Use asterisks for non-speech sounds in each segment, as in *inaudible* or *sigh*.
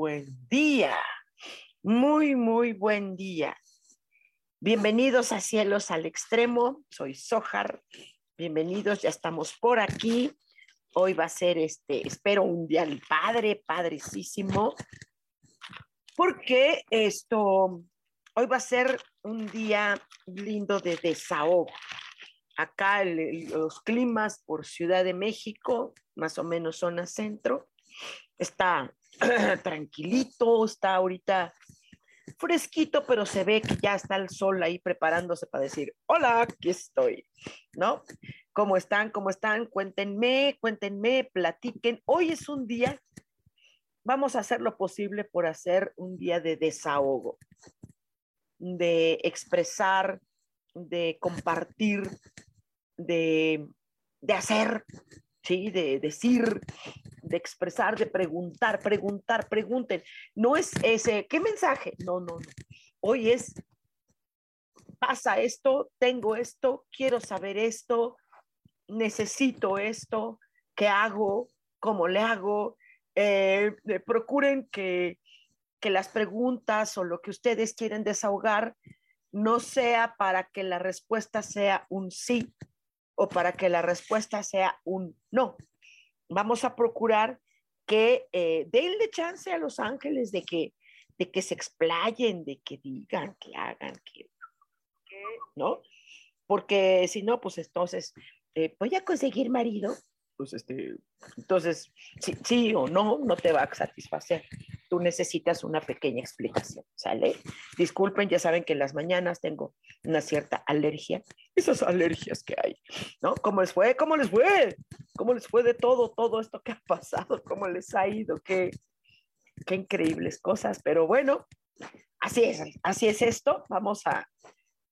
Buen día, muy, muy buen día. Bienvenidos a Cielos al Extremo, soy Sojar, bienvenidos, ya estamos por aquí. Hoy va a ser este, espero un día padre, padrecísimo, porque esto, hoy va a ser un día lindo de desahogo. Acá los climas por Ciudad de México, más o menos zona centro, está *clears throat* tranquilito, está ahorita fresquito, pero se ve que ya está el sol ahí preparándose para decir, hola, aquí estoy, ¿no? ¿Cómo están? ¿Cómo están? Cuéntenme, cuéntenme, platiquen. Hoy es un día, vamos a hacer lo posible por hacer un día de desahogo, de expresar, de compartir, de, de hacer, ¿sí? De decir, de expresar, de preguntar, preguntar, pregunten. No es ese, ¿qué mensaje? No, no, no. Hoy es, pasa esto, tengo esto, quiero saber esto, necesito esto, ¿qué hago? ¿Cómo le hago? Eh, procuren que, que las preguntas o lo que ustedes quieren desahogar no sea para que la respuesta sea un sí, o para que la respuesta sea un no. Vamos a procurar que eh, denle chance a los ángeles de que, de que se explayen, de que digan, que hagan, que, ¿no? Porque si no, pues entonces, eh, voy a conseguir marido, pues este, entonces, sí, o no, no te va a satisfacer tú necesitas una pequeña explicación, ¿sale? Disculpen, ya saben que en las mañanas tengo una cierta alergia, esas alergias que hay, ¿no? ¿Cómo les fue? ¿Cómo les fue? ¿Cómo les fue de todo, todo esto que ha pasado? ¿Cómo les ha ido? Qué, qué increíbles cosas, pero bueno, así es, así es esto, vamos a,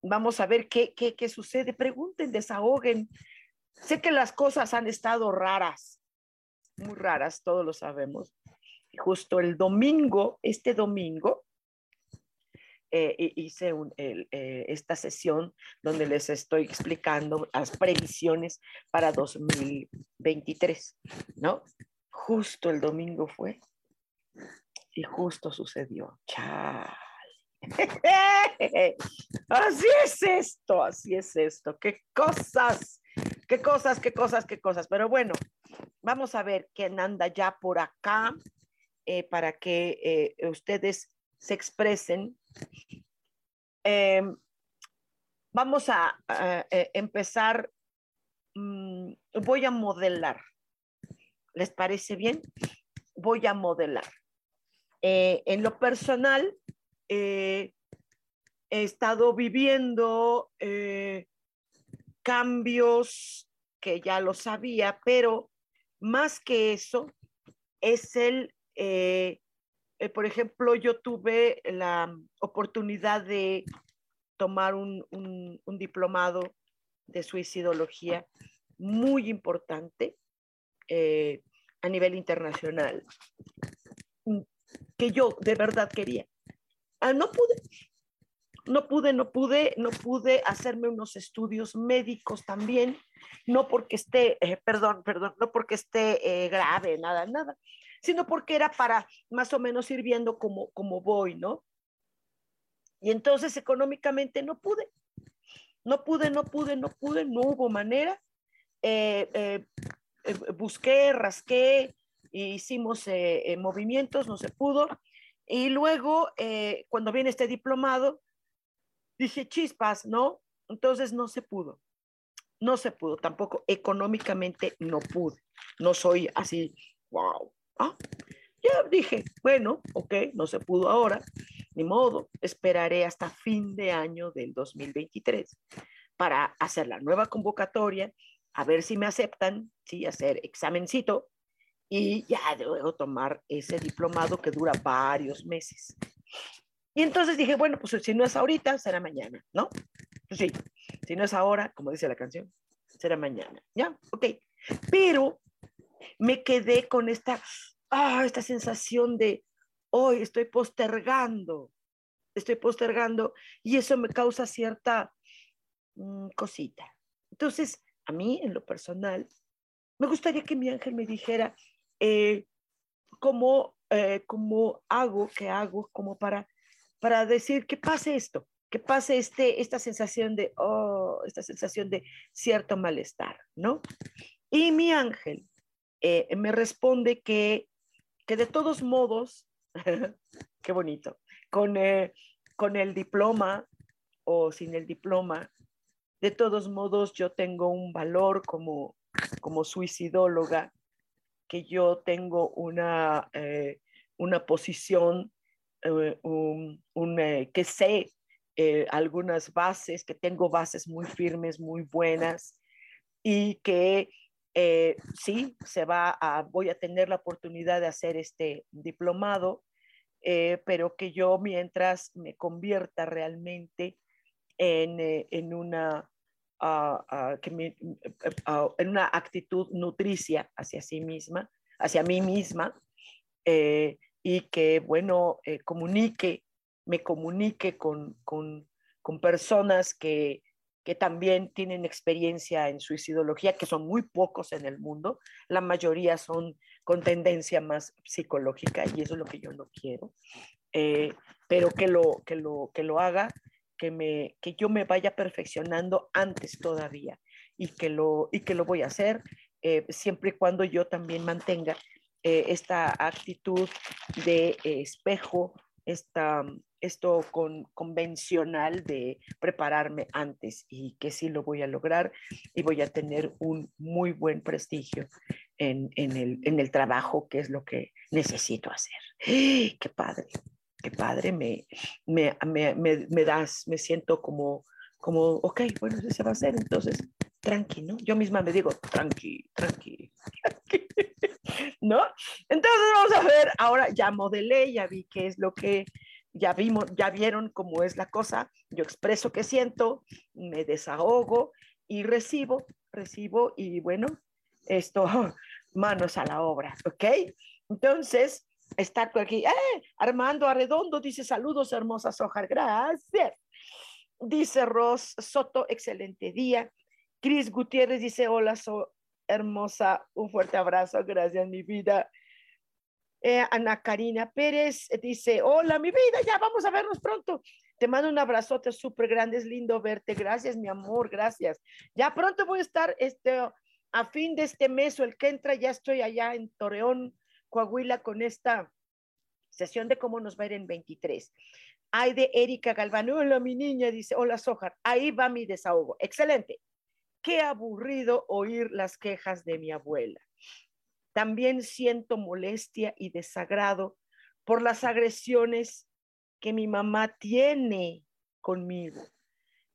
vamos a ver qué, qué, qué sucede, pregunten, desahoguen. Sé que las cosas han estado raras, muy raras, todos lo sabemos, justo el domingo, este domingo, eh, hice eh, esta sesión donde les estoy explicando las previsiones para 2023, ¿no? Justo el domingo fue y justo sucedió. Chale. *laughs* así es esto, así es esto. Qué cosas, qué cosas, qué cosas, qué cosas. Pero bueno, vamos a ver quién anda ya por acá. Eh, para que eh, ustedes se expresen. Em, vamos a, eh, empezar, mm, voy a modelar. ¿Les parece bien? Voy a modelar. en lo personal, he estado viviendo cambios que ya lo sabía, pero más que eso, es el eh, eh, por ejemplo, yo tuve la oportunidad de tomar un, diplomado de suicidología muy importante eh, a nivel internacional, que yo de verdad quería. Ah, no pude, no pude, no pude, no pude hacerme unos estudios médicos también, no porque esté, perdón, perdón, no porque esté grave, nada, nada, sino porque era para más o menos ir viendo cómo, voy, ¿no? Y entonces económicamente no pude, no pude, no pude, no pude, no hubo manera. Eh, eh, busqué, rasqué, hicimos movimientos, no se pudo. Y luego, cuando viene este diplomado, dije, chispas, ¿no? Entonces no se pudo. No se pudo, tampoco económicamente no pude. No soy así, wow. ¿ah? Ya dije, bueno, ok, no se pudo ahora, ni modo, esperaré hasta fin de año del 2023 para hacer la nueva convocatoria, a ver si me aceptan, sí, hacer examencito y ya luego tomar ese diplomado que dura varios meses. Y entonces dije, bueno, pues si no es ahorita, será mañana, ¿no? Pues sí, si no es ahora, como dice la canción, será mañana, ¿ya? Ok. Pero me quedé con esta, ah, esta sensación de, hoy estoy postergando, estoy postergando y eso me causa cierta mm, cosita. Entonces, a mí, en lo personal, me gustaría que mi ángel me dijera eh, cómo, eh, cómo hago, qué hago, como para para decir que pase esto, que pase este, esta sensación de, oh, esta sensación de cierto malestar, ¿no? Y mi ángel eh, me responde que, que de todos modos, *laughs* qué bonito, con, eh, con el diploma o sin el diploma, de todos modos yo tengo un valor como, como suicidóloga, que yo tengo una, eh, una posición eh, un, eh, que sé eh, algunas bases, que tengo bases muy firmes, muy buenas y que sí, se va a, voy a tener la oportunidad de hacer este diplomado, pero que yo mientras me convierta realmente en, en una... Ah, ah, que ah, en una actitud nutricia hacia sí misma, hacia mí misma, y que, bueno, eh, comunique, me comunique con, con, con personas que, que también tienen experiencia en suicidología, que son muy pocos en el mundo, la mayoría son con tendencia más psicológica y eso es lo que yo no quiero, eh, pero que lo, que, lo, que lo haga, que, me, que yo me vaya perfeccionando antes todavía y que lo, y que lo voy a hacer eh, siempre y cuando yo también mantenga eh, esta actitud de eh, espejo, esta, esto con, convencional de prepararme antes y que sí lo voy a lograr y voy a tener un muy buen prestigio en, en, el, en el trabajo, que es lo que necesito hacer. ¡Qué padre! Qué padre, me, me, me, me, das, me siento como, como, ok, bueno, eso se va a hacer, entonces, tranqui, ¿no? Yo misma me digo, tranqui, tranqui, *laughs* tranqui. ¿No? Entonces vamos a ver, ahora ya modelé, ya vi qué es lo que, ya vimos, ya vieron cómo es la cosa, yo expreso qué siento, me desahogo y recibo, recibo y bueno, esto, *laughs* manos a la obra, ¿ok? Entonces, está aquí, ¡eh! Armando Arredondo dice saludos, hermosas hojas, gracias. Dice Ros Soto, excelente día. Cris Gutiérrez dice, hola, so, hermosa, un fuerte abrazo, gracias mi vida. Eh, Ana Karina Pérez dice, hola mi vida, ya vamos a vernos pronto. Te mando un abrazote súper grande, es lindo verte. Gracias, mi amor, gracias. Ya pronto voy a estar este, a fin de este mes o el que entra, ya estoy allá en Torreón, Coahuila, con esta sesión de cómo nos va a ir en 23. Hay de Erika Galván, hola mi niña, dice, hola Sojar, ahí va mi desahogo. Excelente. Qué aburrido oír las quejas de mi abuela. También siento molestia y desagrado por las agresiones que mi mamá tiene conmigo.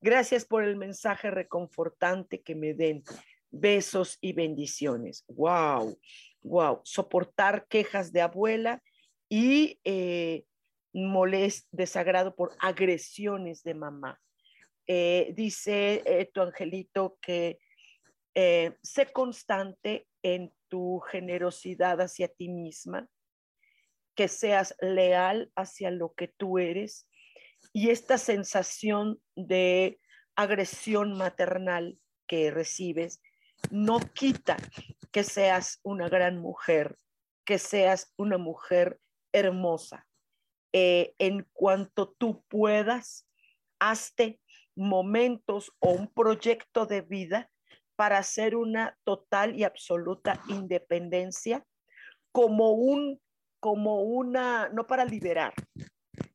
Gracias por el mensaje reconfortante que me den. Besos y bendiciones. Wow, wow. Soportar quejas de abuela y eh, desagrado por agresiones de mamá. Eh, dice eh, tu angelito que eh, sé constante en tu generosidad hacia ti misma, que seas leal hacia lo que tú eres y esta sensación de agresión maternal que recibes no quita que seas una gran mujer, que seas una mujer hermosa. en cuanto tú puedas, hazte momentos o un proyecto de vida para hacer una total y absoluta independencia como un, como una, no para liberar,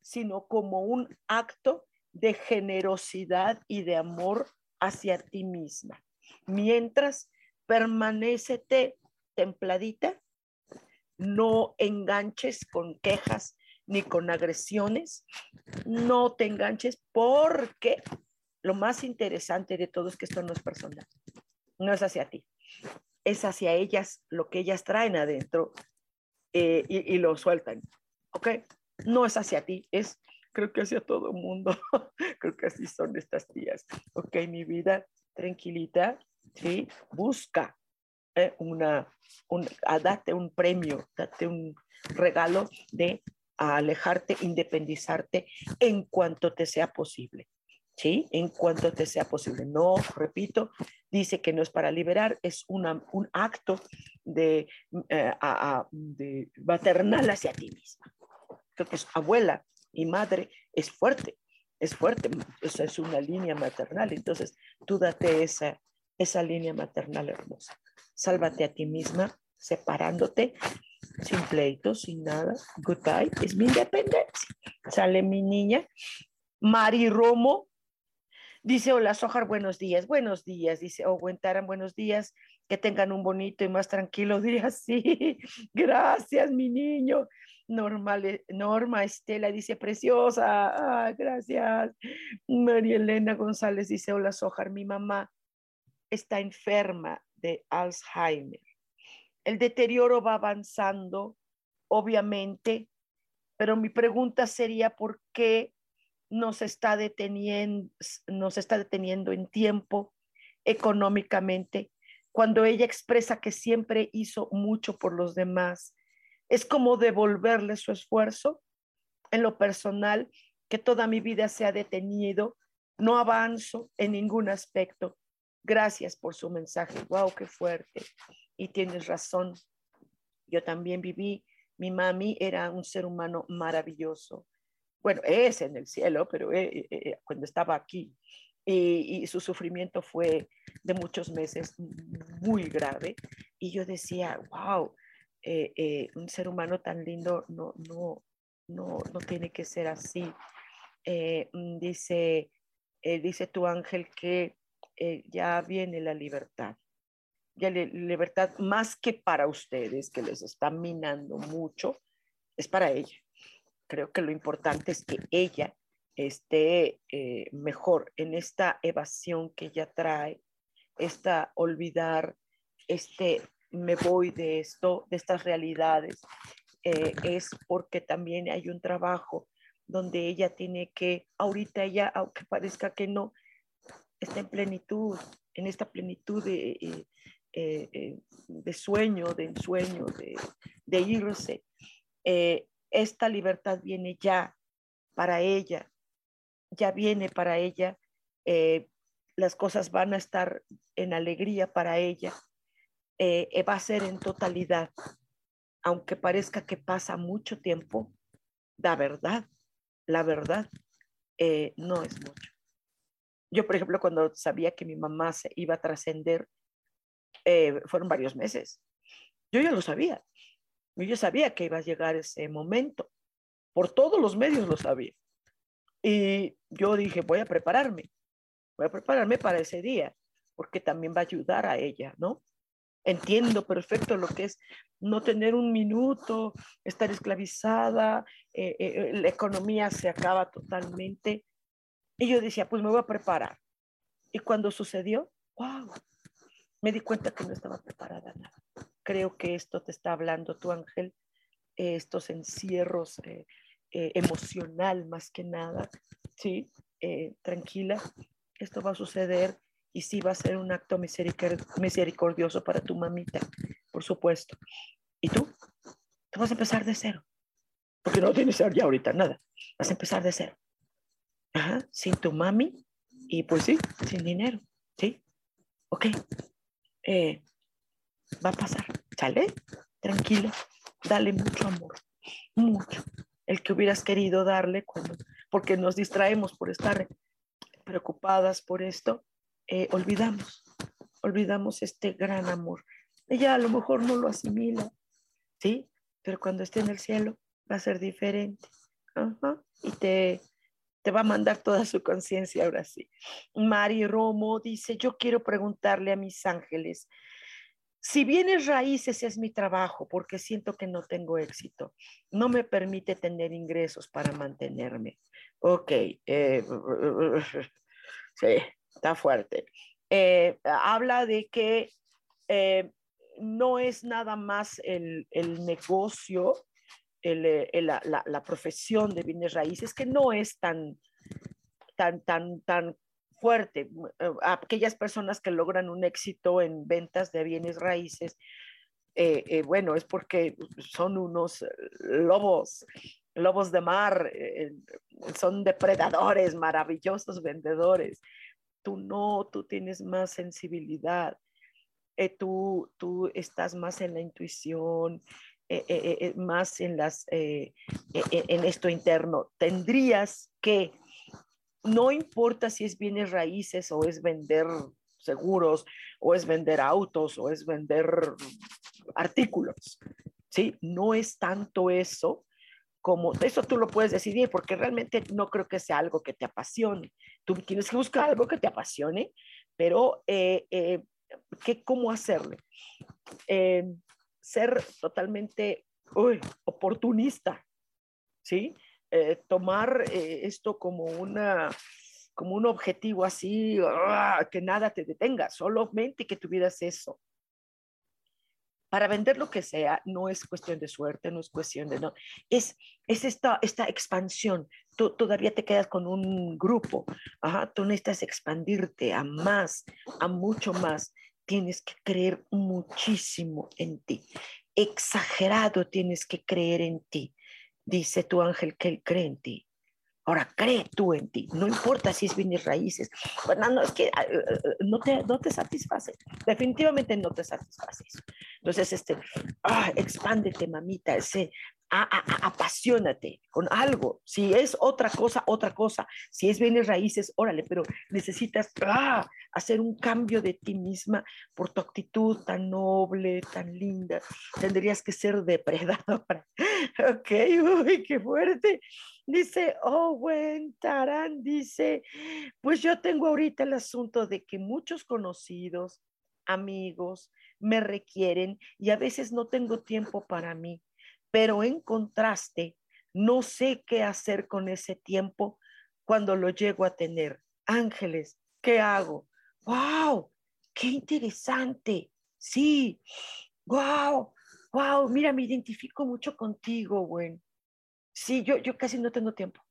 sino como un acto de generosidad y de amor hacia ti misma. Mientras permanecete templadita, no enganches con quejas ni con agresiones, no te enganches porque lo más interesante de todo es que esto no es personal, no es hacia ti, es hacia ellas lo que ellas traen adentro eh, y, lo sueltan, ¿ok? No es hacia ti, es creo que hacia todo el mundo, *laughs* creo que así son estas tías, ¿ok? Mi vida tranquilita, ¿sí? Busca eh, una, un, date un premio, date un regalo de alejarte, independizarte en cuanto te sea posible. ¿Sí? En cuanto te sea posible. No, repito, dice que no es para liberar, es una, un acto de, eh, de maternal hacia ti misma. Creo que es abuela y madre es fuerte, es fuerte, esa es una línea maternal, entonces tú date esa, esa línea maternal hermosa. Sálvate a ti misma, separándote, sin pleito, sin nada. Goodbye, es mi independencia. Sale mi niña, Mari Romo, Dice Hola Sojar, buenos días, buenos días. Dice Taran, buenos días, que tengan un bonito y más tranquilo *laughs* día. Sí, gracias, mi niño. Norma, Norma Estela dice preciosa, ah, gracias. María Elena González dice Hola Sojar, mi mamá está enferma de Alzheimer. El deterioro va avanzando, obviamente, pero mi pregunta sería, ¿por qué nos está deteniendo, nos está deteniendo en tiempo, económicamente, cuando ella expresa que siempre hizo mucho por los demás. Es como devolverle su esfuerzo en lo personal, que toda mi vida se ha detenido, no avanzo en ningún aspecto. Gracias por su mensaje. Wow, qué fuerte. Y tienes razón. Yo también viví, mi mami era un ser humano maravilloso bueno, es en el cielo, pero eh, eh, eh, cuando estaba aquí. Y, su sufrimiento fue de muchos meses muy grave. Y yo decía, wow, un ser humano tan lindo no, no, no, no tiene que ser así. Mm, dice, dice tu ángel que ya viene la libertad. Ya la libertad más que para ustedes, que les está minando mucho, es para ella creo que lo importante es que ella esté eh, mejor en esta evasión que ella trae, esta olvidar, este me voy de esto, de estas realidades, eh, es porque también hay un trabajo donde ella tiene que, ahorita ella, aunque parezca que no, está en plenitud, en esta plenitud de, eh, de sueño, de ensueño, de, de irse esta libertad viene ya para ella, ya viene para ella, eh, las cosas van a estar en alegría para ella, eh, eh, va a ser en totalidad, aunque parezca que pasa mucho tiempo, la verdad, la verdad no es mucho. Yo, por ejemplo, cuando sabía que mi mamá se iba a trascender, fueron varios meses. Yo ya lo sabía. Yo sabía que iba a llegar ese momento. Por todos los medios lo sabía. Y yo dije, voy a prepararme. Voy a prepararme para ese día, porque también va a ayudar a ella, ¿no? Entiendo perfecto lo que es no tener un minuto, estar esclavizada, eh, eh, eh, la economía se acaba totalmente. Y yo decía, pues me voy a preparar. Y cuando sucedió, wow, me di cuenta que no estaba preparada nada creo que esto te está hablando tu ángel, estos encierros eh, eh, emocional más que nada, ¿sí? Eh, tranquila, esto va a suceder y sí va a ser un acto misericordioso para tu mamita, por supuesto. ¿Y tú? Tú vas a empezar de cero, porque no tienes ya ahorita nada, vas a empezar de cero. Ajá, sin tu mami y pues sí, sin dinero, ¿sí? Ok. Eh, va a pasar, ¿sale? Tranquilo, dale mucho amor, mucho. El que hubieras querido darle cuando, porque nos distraemos por estar preocupadas por esto, eh, olvidamos. olvidamos este gran amor. Ella a lo mejor no lo asimila, ¿sí? Pero cuando esté en el cielo va a ser diferente. Y te, te va a mandar toda su conciencia ahora sí. Mari Romo dice, yo quiero preguntarle a mis ángeles, si bienes raíces es mi trabajo porque siento que no tengo éxito, no me permite tener ingresos para mantenerme. Ok, eh, *laughs* sí, está fuerte. Eh, habla de que eh, no es nada más el, negocio, la, la, profesión de bienes raíces, que no es tan, tan, tan, tan fuerte. Eh, aquellas personas que logran un éxito en ventas de bienes raíces, eh, eh, bueno, es porque son unos lobos, lobos de mar, son depredadores, maravillosos vendedores. Tú no, tú tienes más sensibilidad, tú, tú estás más en la intuición, más en, las, en esto interno. Tendrías que no importa si es bienes raíces o es vender seguros o es vender autos o es vender artículos, ¿sí? No es tanto eso como, eso tú lo puedes decidir porque realmente no creo que sea algo que te apasione. Tú tienes que buscar algo que te apasione, pero eh, eh, ¿qué, ¿cómo hacerle? Eh, ser totalmente oportunista, ¿sí? Eh, tomar eh, esto como, una, como un objetivo así, ¡ah! que nada te detenga, solamente que tuvieras eso. Para vender lo que sea, no es cuestión de suerte, no es cuestión de no, es, es esta, esta expansión. Tú todavía te quedas con un grupo, Ajá, tú necesitas expandirte a más, a mucho más. Tienes que creer muchísimo en ti. Exagerado tienes que creer en ti dice tu ángel que él cree en ti. Ahora cree tú en ti, no importa si es bienes raíces. Bueno, no, es que ah, eh, eh, no te, no te satisface, definitivamente no te satisface. Entonces, este, ah, expándete, mamita, ese, apasionate con algo. Si es otra cosa, otra cosa. Si es bienes raíces, órale, pero necesitas ah, hacer un cambio de ti misma por tu actitud tan noble, tan linda. Tendrías que ser depredadora. *laughs* ok, uy, qué fuerte. Dice Owen Tarán, dice, pues yo tengo ahorita el asunto de que muchos conocidos, amigos, me requieren y a veces no tengo tiempo para mí pero en contraste, no sé qué hacer con ese tiempo cuando lo llego a tener. Ángeles, ¿qué hago? ¡Wow! ¡Qué interesante! Sí, wow, wow, mira, me identifico mucho contigo, güey. Sí, yo, yo casi no tengo tiempo.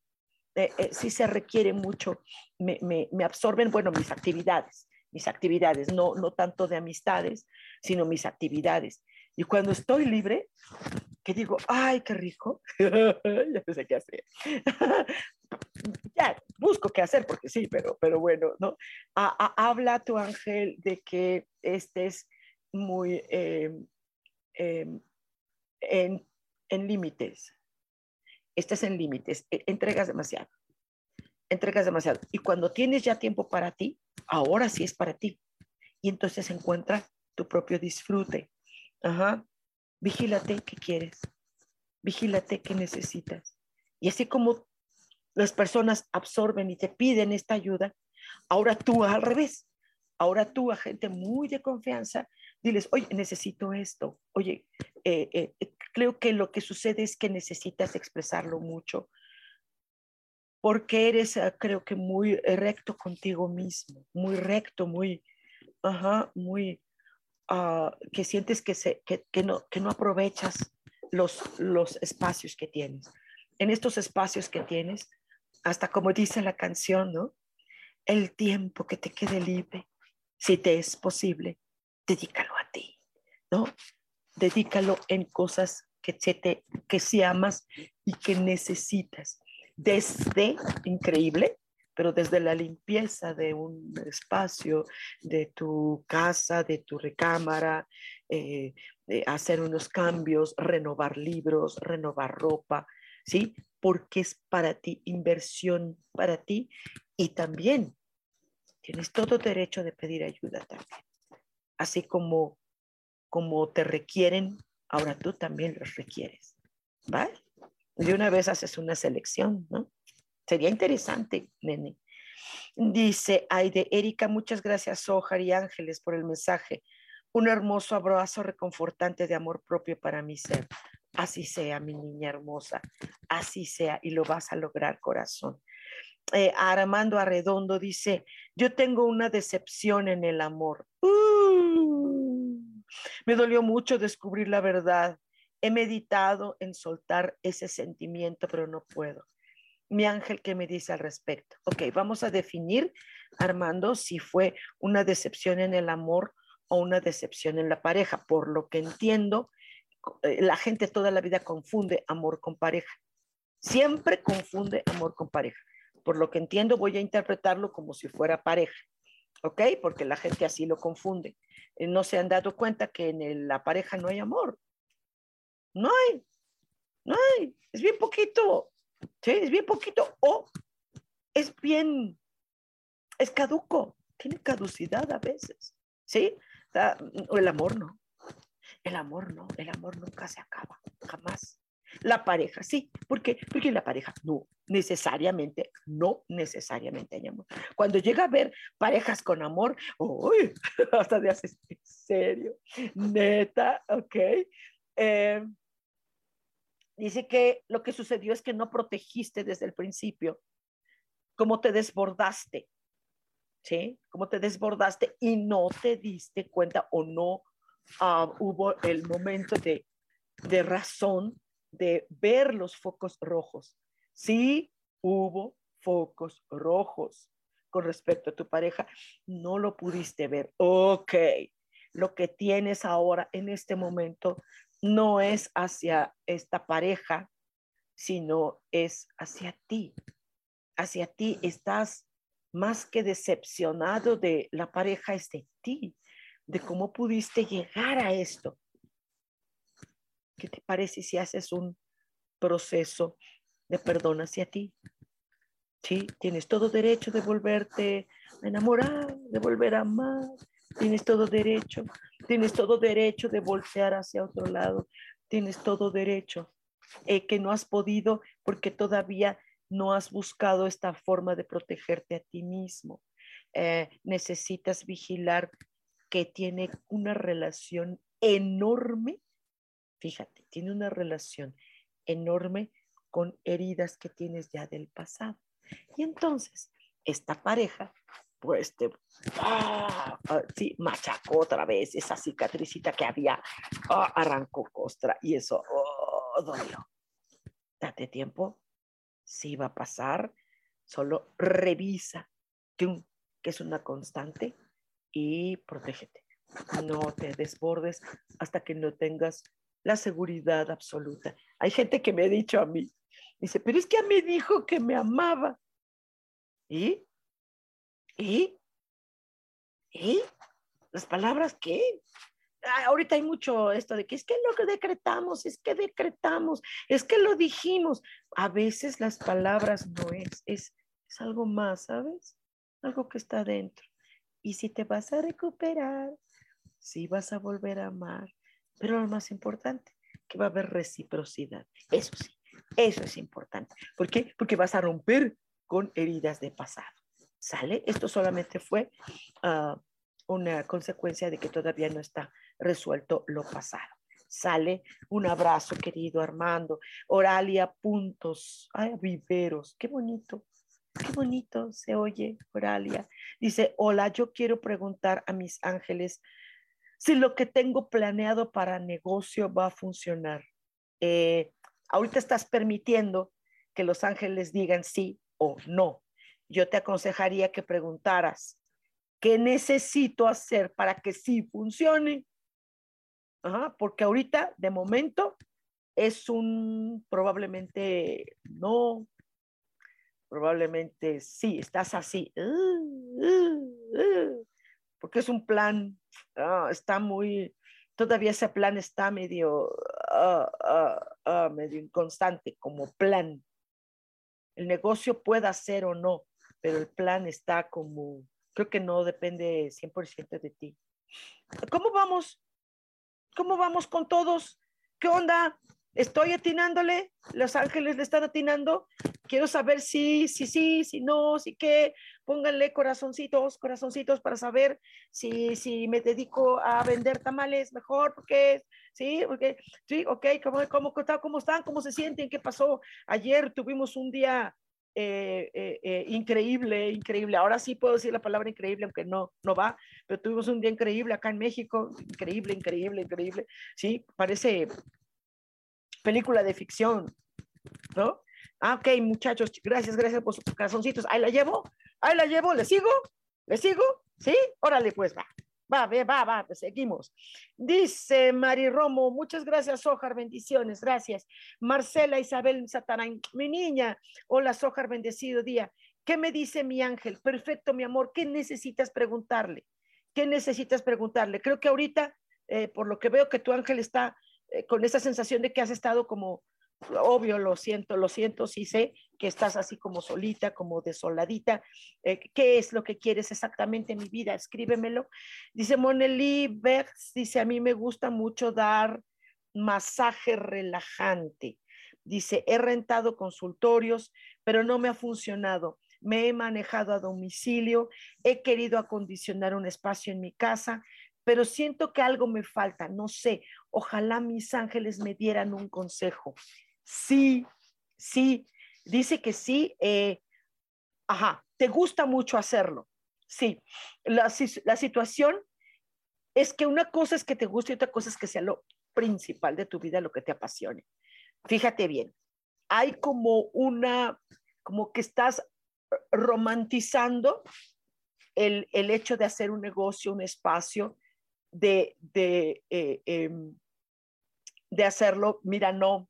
Eh, eh, sí se requiere mucho, me, me, me, absorben, bueno, mis actividades, mis actividades, no, no tanto de amistades, sino mis actividades. Y cuando estoy libre, que digo, ay, qué rico, *laughs* ya no sé qué hacer. *laughs* ya, busco qué hacer porque sí, pero, pero bueno, ¿no? habla tu ángel de que estés muy em, em, en, en límites. Estés en límites, e, entregas demasiado. Entregas demasiado. Y cuando tienes ya tiempo para ti, ahora sí es para ti. Y entonces encuentra tu propio disfrute Ajá. Vigílate qué quieres. Vigílate qué necesitas. Y así como las personas absorben y te piden esta ayuda, ahora tú al revés. Ahora tú a gente muy de confianza, diles, oye, necesito esto. Oye, eh, eh, creo que lo que sucede es que necesitas expresarlo mucho porque eres, ah, creo que muy recto contigo mismo, muy recto, muy, ajá, muy, Ah, que sientes que, se, que, no, que no aprovechas los, los espacios que tienes. En estos espacios que tienes, hasta como dice la canción, ¿no? El tiempo que te quede libre, si te es posible, dedícalo a ti, ¿no? Dedícalo en cosas que, te, que si amas y que necesitas. Desde, increíble, pero desde la limpieza de un espacio, de tu casa, de tu recámara, eh, hacer unos cambios, renovar libros, renovar ropa, ¿sí? Porque es para ti, inversión para ti y también tienes todo derecho de pedir ayuda también. así como, como te requieren, ahora tú también los requieres. ¿Vale? De una vez haces una selección, ¿no? Sería interesante, nene. Dice Aide, Erika, muchas gracias, Ojar y Ángeles, por el mensaje. Un hermoso abrazo reconfortante de amor propio para mi ser. Así sea, mi niña hermosa, así sea, y lo vas a lograr, corazón. Eh, Armando Arredondo dice, yo tengo una decepción en el amor. Uh, me dolió mucho descubrir la verdad. He meditado en soltar ese sentimiento, pero no puedo. Mi ángel, ¿qué me dice al respecto? Ok, vamos a definir, Armando, si fue una decepción en el amor o una decepción en la pareja. Por lo que entiendo, eh, la gente toda la vida confunde amor con pareja. Siempre confunde amor con pareja. Por lo que entiendo, voy a interpretarlo como si fuera pareja. ¿Ok? Porque la gente así lo confunde. Eh, no se han dado cuenta que en la pareja no hay amor. No hay. No hay. Es bien poquito. ¿Sí? Es bien poquito. O es bien. Es caduco. Tiene caducidad a veces. ¿Sí? el amor no. El amor no, el amor nunca se acaba, jamás. La pareja, sí, porque porque la pareja no necesariamente, no necesariamente hay amor. Cuando llega a ver parejas con amor, uy, *laughs* hasta de haces en serio, neta, ok. Eh, dice que lo que sucedió es que no protegiste desde el principio, como te desbordaste, ¿sí? Como te desbordaste y no te diste cuenta o no Ah, hubo el momento de, de razón de ver los focos rojos. Sí, hubo focos rojos con respecto a tu pareja. No lo pudiste ver. Ok, lo que tienes ahora en este momento no es hacia esta pareja, sino es hacia ti. Hacia ti estás más que decepcionado de la pareja, es de ti de cómo pudiste llegar a esto. ¿Qué te parece si haces un proceso de perdón hacia ti? Sí, tienes todo derecho de volverte a enamorar, de volver a amar, tienes todo derecho, tienes todo derecho de voltear hacia otro lado, tienes todo derecho eh, que no has podido porque todavía no has buscado esta forma de protegerte a ti mismo. Eh, necesitas vigilar que tiene una relación enorme, fíjate, tiene una relación enorme con heridas que tienes ya del pasado. Y entonces, esta pareja, pues te ah, ah, sí, machacó otra vez esa cicatricita que había, ah, arrancó costra y eso oh, dolió. Date tiempo, sí va a pasar, solo revisa que es una constante y protégete. No te desbordes hasta que no tengas la seguridad absoluta. Hay gente que me ha dicho a mí, dice, pero es que me dijo que me amaba. ¿Y? ¿Y? ¿Y? ¿Las palabras qué? ahorita hay mucho esto de que es que lo decretamos, es que decretamos, es que lo dijimos. A veces las palabras no es, es, es algo más, ¿sabes? Algo que está dentro. Y si te vas a recuperar, si vas a volver a amar, pero lo más importante, que va a haber reciprocidad. Eso sí, eso es importante. ¿Por qué? Porque vas a romper con heridas de pasado. ¿Sale? Esto solamente fue ah, una consecuencia de que todavía no está resuelto lo pasado. Sale un abrazo, querido Armando. Oralia Puntos. Ay, viveros. Qué bonito. Qué bonito se oye, Oralia. Dice, hola, yo quiero preguntar a mis ángeles si lo que tengo planeado para negocio va a funcionar. Eh, ahorita estás permitiendo que los ángeles digan sí o no. Yo te aconsejaría que preguntaras, ¿qué necesito hacer para que sí funcione? porque ahorita, de momento, es un probablemente no, probablemente sí, estás así, uh, uh, uh, porque es un plan, ah, está muy, todavía ese plan está medio, ah, ah, medio inconstante como plan. El negocio puede ser o no, pero el plan está como, creo que no depende 100% de ti. ¿cómo vamos? ¿Cómo vamos con todos? ¿Qué onda? ¿Estoy atinándole? ¿Los ángeles le están atinando? Quiero saber si, si, sí, si no, si qué. Pónganle corazoncitos, corazoncitos para saber si, si me dedico a vender tamales mejor, porque, sí, porque, sí, ok, ¿cómo, cómo, cómo están? ¿Cómo se sienten? ¿Qué pasó? Ayer tuvimos un día eh, eh, eh, increíble, increíble. Ahora sí puedo decir la palabra increíble, aunque no, no va, pero tuvimos un día increíble acá en México, increíble, increíble, increíble. Sí, parece película de ficción, ¿no? Ah, ok, muchachos, gracias, gracias por sus corazoncitos. Ahí la llevo, ahí la llevo, ¿le sigo? ¿Le sigo? ¿Sí? Órale, pues va. Va, va, va, pues seguimos. Dice Mari Romo, muchas gracias, Sojar, bendiciones, gracias. Marcela Isabel Satarán, mi niña, hola, Sojar, bendecido día. ¿Qué me dice mi ángel? Perfecto, mi amor, ¿qué necesitas preguntarle? ¿Qué necesitas preguntarle? Creo que ahorita, eh, por lo que veo que tu ángel está eh, con esa sensación de que has estado como obvio, lo siento, lo siento, sí sé que estás así como solita, como desoladita. Eh, ¿Qué es lo que quieres exactamente en mi vida? Escríbemelo. Dice Moneli Bergs, dice, a mí me gusta mucho dar masaje relajante. Dice, he rentado consultorios, pero no me ha funcionado. Me he manejado a domicilio, he querido acondicionar un espacio en mi casa, pero siento que algo me falta, no sé, ojalá mis ángeles me dieran un consejo. Sí, sí, dice que sí. Eh, ajá, te gusta mucho hacerlo. Sí, la, la situación es que una cosa es que te guste y otra cosa es que sea lo principal de tu vida, lo que te apasione. Fíjate bien, hay como una, como que estás romantizando el, el hecho de hacer un negocio, un espacio, de, de, eh, em, de hacerlo. Mira, no,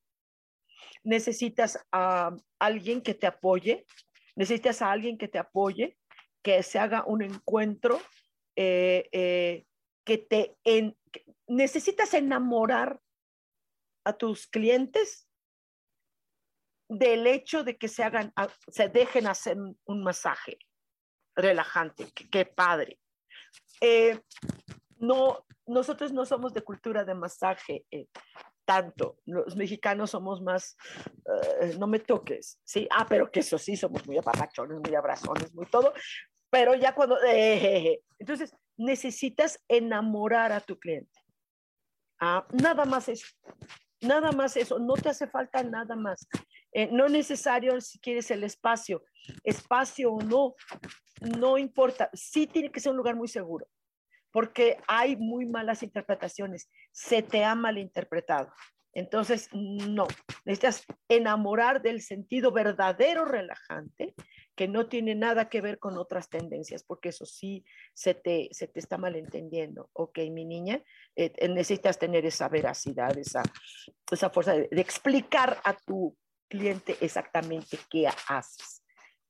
necesitas a alguien que te apoye, necesitas a alguien que te apoye, que se haga un encuentro, eh, eh, que te necesitas enamorar a tus clientes del hecho de que se hagan, se dejen hacer un masaje relajante, qué padre. Eh, no, nosotros no somos de cultura de masaje tanto. Los mexicanos somos más, eh, no me toques, ¿sí? Ah, pero que eso sí, somos muy apapachones, muy abrazones, muy todo. Pero ya cuando, *laughs* entonces, necesitas enamorar a tu cliente. Ah, nada más eso, nada más eso, no te hace falta nada más. Eh, no necesario si quieres el espacio, espacio o no, no importa, sí tiene que ser un lugar muy seguro porque hay muy malas interpretaciones, se te ha malinterpretado. Entonces, no, necesitas enamorar del sentido verdadero relajante, que no tiene nada que ver con otras tendencias, porque eso sí se te, se te está malentendiendo. Ok, mi niña, eh, eh, necesitas tener esa veracidad, esa, esa fuerza de explicar a tu cliente exactamente qué haces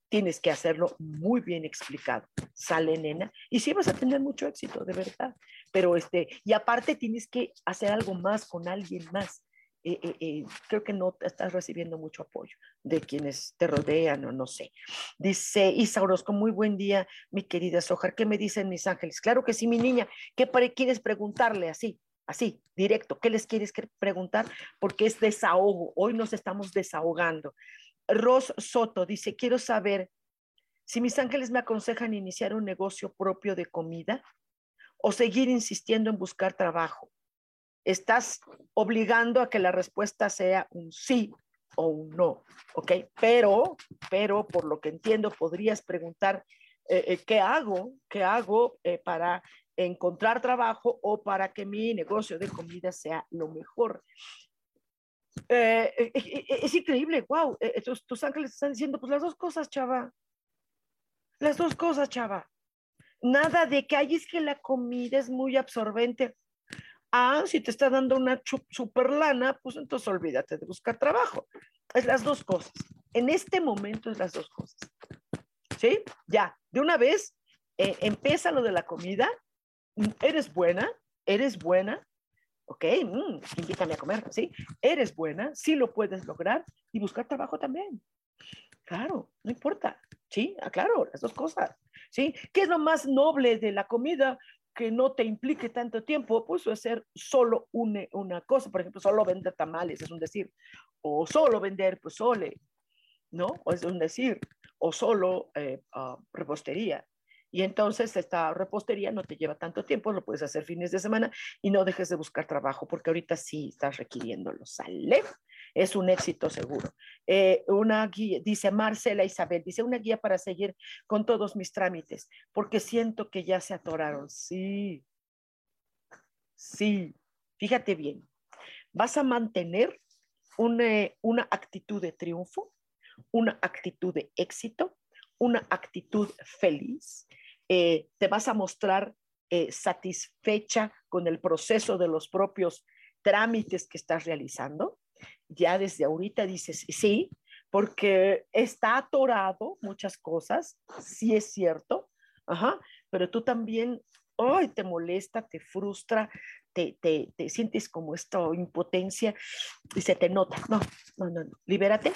tienes que hacerlo muy bien explicado. Sale, nena, y sí vas a tener mucho éxito, de verdad. Pero este, y aparte tienes que hacer algo más con alguien más. Eh, eh, eh, creo que no estás recibiendo mucho apoyo de quienes te rodean o no sé. Dice Isa Orozco, muy buen día, mi querida Sojar. ¿Qué me dicen mis ángeles? Claro que sí, mi niña. ¿Qué quieres preguntarle así? Así, directo. ¿Qué les quieres preguntar? Porque es desahogo. Hoy nos estamos desahogando. Ros Soto dice, quiero saber si mis ángeles me aconsejan iniciar un negocio propio de comida o seguir insistiendo en buscar trabajo. Estás obligando a que la respuesta sea un sí o un no, ¿ok? Pero, pero por lo que entiendo, podrías preguntar, eh, eh, ¿qué hago? ¿Qué hago eh, para encontrar trabajo o para que mi negocio de comida sea lo mejor? Eh, eh, eh, es increíble, wow, tus, tus ángeles están diciendo, pues las dos cosas, chava, las dos cosas, chava. Nada de que hay es que la comida es muy absorbente. Ah, si te está dando una super lana, pues entonces olvídate de buscar trabajo. Es las dos cosas. En este momento es las dos cosas. ¿Sí? Ya, de una vez empieza lo de la comida. Eres buena, eres buena, ok, mm, invítame a comer, ¿sí? Eres buena, sí lo puedes lograr y buscar trabajo también. Claro, no importa, ¿sí? Ah, claro, las dos cosas, ¿sí? ¿Qué es lo más noble de la comida? que no te implique tanto tiempo, pues hacer solo una, una cosa, por ejemplo, solo vender tamales, es un decir, o solo vender pozole, ¿no? O es un decir, o solo eh, ah, repostería. Y entonces esta repostería no te lleva tanto tiempo, lo puedes hacer fines de semana y no dejes de buscar trabajo porque ahorita sí estás requiriéndolo. ¿Sale? Es un éxito seguro. Eh, una guía, dice Marcela Isabel, dice una guía para seguir con todos mis trámites porque siento que ya se atoraron. Sí, sí, fíjate bien. Vas a mantener una, una actitud de triunfo, una actitud de éxito, una actitud feliz, eh, te vas a mostrar eh, satisfecha con el proceso de los propios trámites que estás realizando. Ya desde ahorita dices sí, porque está atorado muchas cosas, sí es cierto, Ajá, pero tú también, hoy te molesta, te frustra, te, te, te, sientes como esta impotencia y se te nota. No, no, no, no, libérate,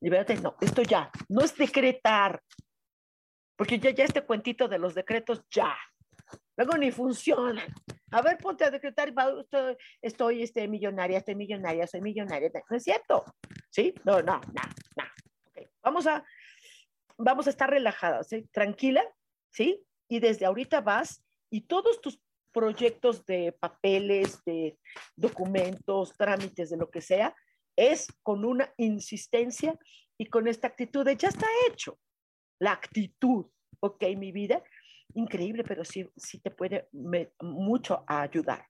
libérate, no, esto ya, no es decretar, porque ya, ya este cuentito de los decretos, ya. Luego ni funciona. A ver, ponte a decretar, estoy, estoy este, millonaria, estoy millonaria, soy millonaria. No es cierto. ¿Sí? No, no, no, no. Okay. Vamos, a, vamos a estar relajadas, ¿sí? tranquila, ¿sí? Y desde ahorita vas y todos tus proyectos de papeles, de documentos, trámites, de lo que sea, es con una insistencia y con esta actitud de ya está hecho la actitud, ok, mi vida, increíble, pero sí, sí te puede mucho ayudar.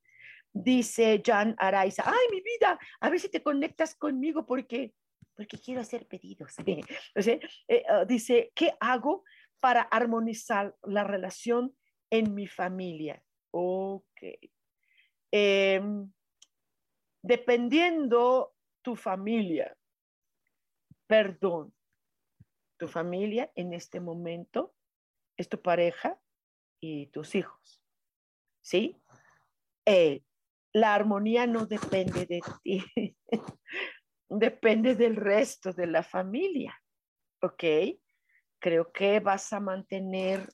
Dice Jan Araiza, ay, mi vida, a ver si te conectas conmigo porque, porque quiero hacer pedidos. *laughs* o sea, eh, uh, dice, ¿qué hago para armonizar la relación en mi familia? Ok. Eh, dependiendo tu familia, perdón, tu familia en este momento es tu pareja y tus hijos. ¿Sí? Eh, la armonía no depende de ti, *laughs* depende del resto de la familia. ¿Ok? Creo que vas a mantener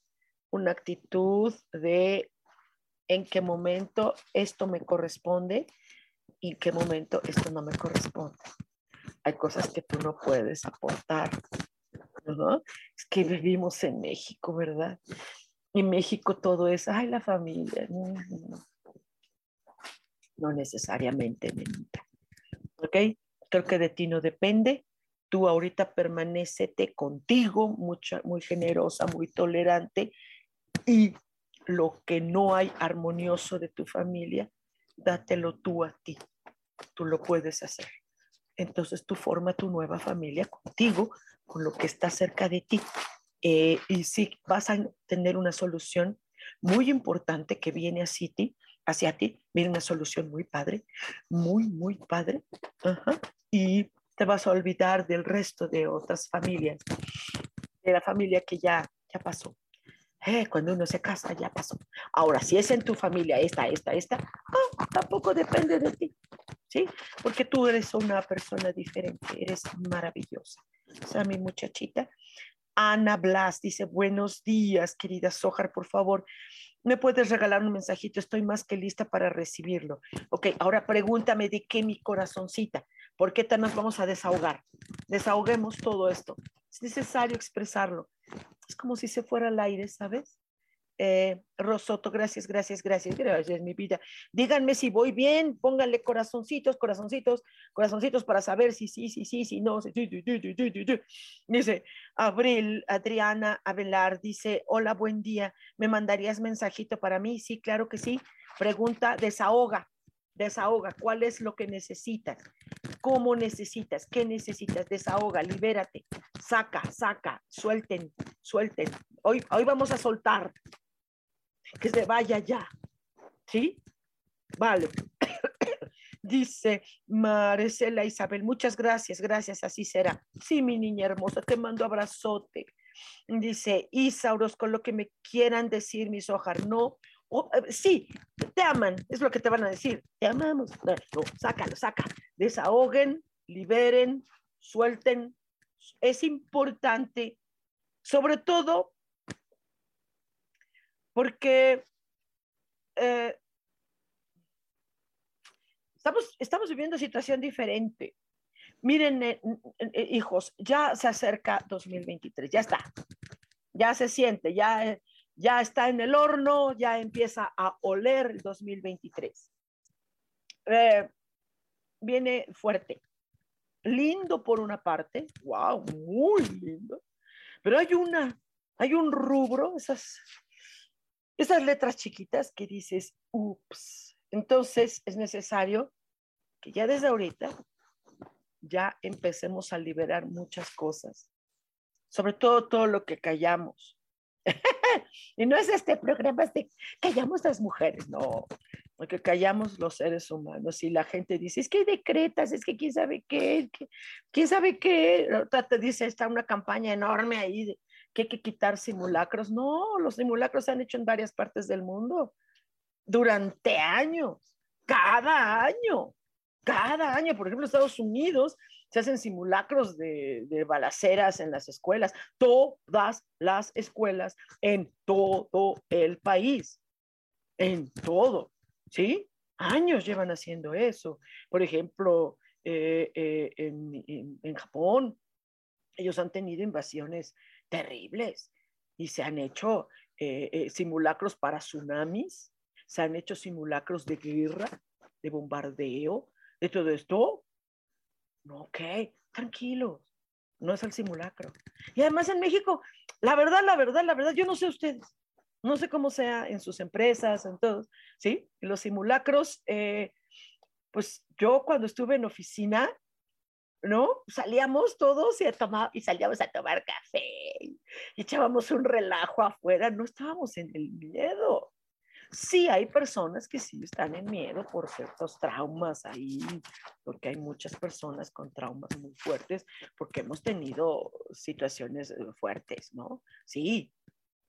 una actitud de en qué momento esto me corresponde y en qué momento esto no me corresponde. Hay cosas que tú no puedes aportar es que vivimos en México, ¿verdad? En México todo es, ay, la familia. No, necesariamente, nenita. ¿Ok? Creo que de ti no depende. Tú ahorita permanecete contigo, mucha, muy generosa, muy tolerante. Y lo que no hay armonioso de tu familia, dátelo tú a ti. Tú lo puedes hacer. Entonces tú forma tu nueva familia contigo, con lo que está cerca de ti. Eh, y sí, vas a tener una solución muy importante que viene hacia ti, hacia ti, viene una solución muy padre, muy, muy padre. Y te vas a olvidar del resto de otras familias, de la familia que ya, ya pasó. Eh, cuando uno se casa, ya pasó. Ahora, si es en tu familia, esta, esta, esta, ah, tampoco depende de ti, ¿sí? Porque tú eres una persona diferente, eres maravillosa a mi muchachita. Ana Blas dice, buenos días, querida Sojar, por favor, ¿me puedes regalar un mensajito? Estoy más que lista para recibirlo. Ok, ahora pregúntame de qué mi corazoncita, ¿por qué tan nos vamos a desahogar? Desahoguemos todo esto. Es necesario expresarlo. Es como si se fuera al aire, ¿sabes? Eh, Rosoto, gracias, gracias, gracias, gracias, mi vida. Díganme si voy bien, pónganle corazoncitos, corazoncitos, corazoncitos para saber si sí, sí, sí, si no. Dice Abril, Adriana Avelar, dice, hola, buen día, ¿me mandarías mensajito para mí? Sí, claro que sí. Pregunta, desahoga, desahoga, ¿cuál es lo que necesitas? ¿Cómo necesitas? ¿Qué necesitas? Desahoga, libérate, saca, saca, suelten, suelten. Hoy, hoy vamos a soltar, que se vaya ya. ¿Sí? Vale. *coughs* Dice Marcela Isabel, muchas gracias, gracias, así será. Sí, mi niña hermosa, te mando abrazote. Dice Isauros, con lo que me quieran decir, mis hojas, no. Eh, sí, te aman, es lo que te van a decir. Te amamos. No, sácalo, saca. Desahoguen, liberen, suelten. Es importante, sobre todo porque eh, estamos, estamos viviendo situación diferente. Miren, eh, eh, hijos, ya se acerca 2023, ya está, ya se siente, ya, ya está en el horno, ya empieza a oler el 2023. viene fuerte, lindo por una parte, wow, muy lindo, pero hay una, hay un rubro, esas, esas letras chiquitas que dices, ups. Entonces es necesario que ya desde ahorita ya empecemos a liberar muchas cosas, sobre todo todo lo que callamos. *laughs* y no es este programa de callamos las mujeres, no, porque callamos los seres humanos y la gente dice, es que decretas, es que quién sabe qué, quién sabe qué, te dice, está una campaña enorme ahí de que hay que quitar simulacros. No, los simulacros se han hecho en varias partes del mundo durante años, cada año, cada año. Por ejemplo, en Estados Unidos se hacen simulacros de, balaceras en las escuelas, todas las escuelas en todo el país, en todo, ¿sí? Años llevan haciendo eso. Por ejemplo, eh, eh, en, en Japón, ellos han tenido invasiones terribles y se han hecho eh, simulacros para tsunamis, se han hecho simulacros de guerra, de bombardeo, de todo esto. Ok, tranquilos, no es el simulacro. Y además en México, la verdad, la verdad, la verdad, yo no sé ustedes, no sé cómo sea en sus empresas, en todos, ¿sí? Los simulacros, eh, pues yo cuando estuve en oficina, ¿no? Salíamos todos y, a y salíamos a tomar café y echábamos un relajo afuera, no estábamos en el miedo. Sí, hay personas que sí están en miedo por ciertos traumas ahí, porque hay muchas personas con traumas muy fuertes, porque hemos tenido situaciones eh, fuertes, ¿no? Sí,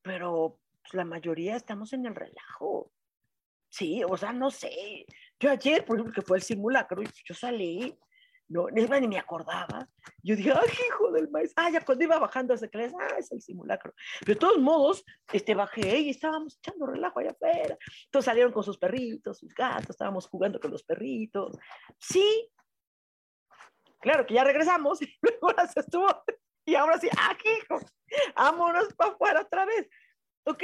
pero pues, la mayoría estamos en el relajo. Sí, o sea, no sé. Yo ayer, por ejemplo, que fue el simulacro, yo salí no, ni me acordaba. Yo dije, ay, hijo del maíz. Ah, ya cuando iba bajando se clase, ah, es el simulacro. Pero de todos modos, este, bajé y estábamos echando relajo allá afuera. Todos salieron con sus perritos, sus gatos, estábamos jugando con los perritos. Sí, claro que ya regresamos y *laughs* luego se estuvo. Y ahora sí, ah, hijo, vámonos para afuera otra vez. Ok,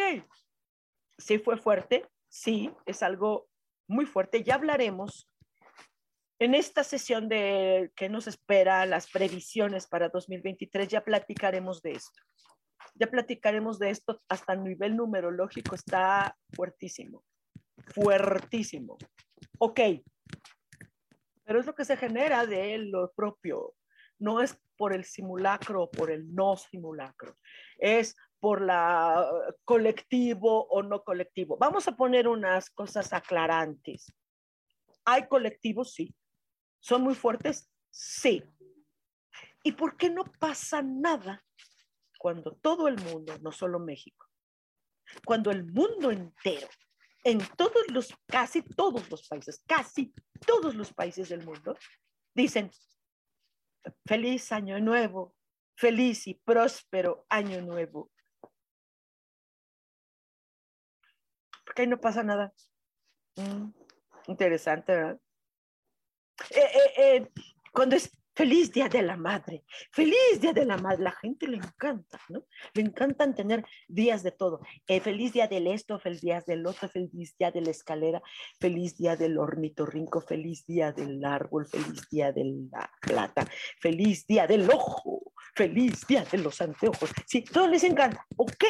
sí fue fuerte, sí, es algo muy fuerte. Ya hablaremos en esta sesión de que nos espera, las previsiones para 2023, ya platicaremos de esto. Ya platicaremos de esto hasta el nivel numerológico, está fuertísimo, fuertísimo. Ok, pero es lo que se genera de lo propio, no es por el simulacro o por el no simulacro, es por la colectivo o no colectivo. Vamos a poner unas cosas aclarantes. Hay colectivos, sí, ¿Son muy fuertes? Sí. ¿Y por qué no pasa nada cuando todo el mundo, no solo México, cuando el mundo entero, en todos los, casi todos los países, casi todos los países del mundo, dicen, feliz año nuevo, feliz y próspero año nuevo? Porque ahí no pasa nada. Mm, interesante, ¿verdad? Eh, eh, eh, cuando es feliz día de la madre, feliz día de la madre, la gente le encanta, ¿no? Le encantan tener días de todo. feliz día del esto, feliz día del otro, feliz día de la escalera, feliz día del ornitorrinco, feliz día del árbol, feliz día de la plata, feliz día del ojo, feliz día de los anteojos. Sí, todo les encanta. Ok,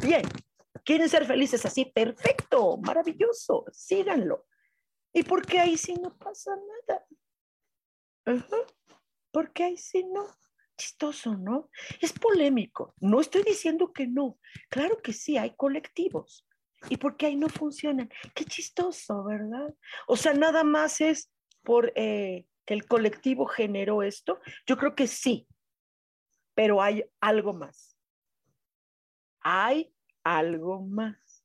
bien. ¿Quieren ser felices así? Perfecto, maravilloso, síganlo. ¿Y por qué ahí sí no pasa nada? ¿Por qué ahí sí no? Chistoso, ¿no? Es polémico. No estoy diciendo que no. Claro que sí, hay colectivos. ¿Y por qué ahí no funcionan? Qué chistoso, ¿verdad? O sea, nada más es por eh, que el colectivo generó esto. Yo creo que sí, pero hay algo más. Hay algo más.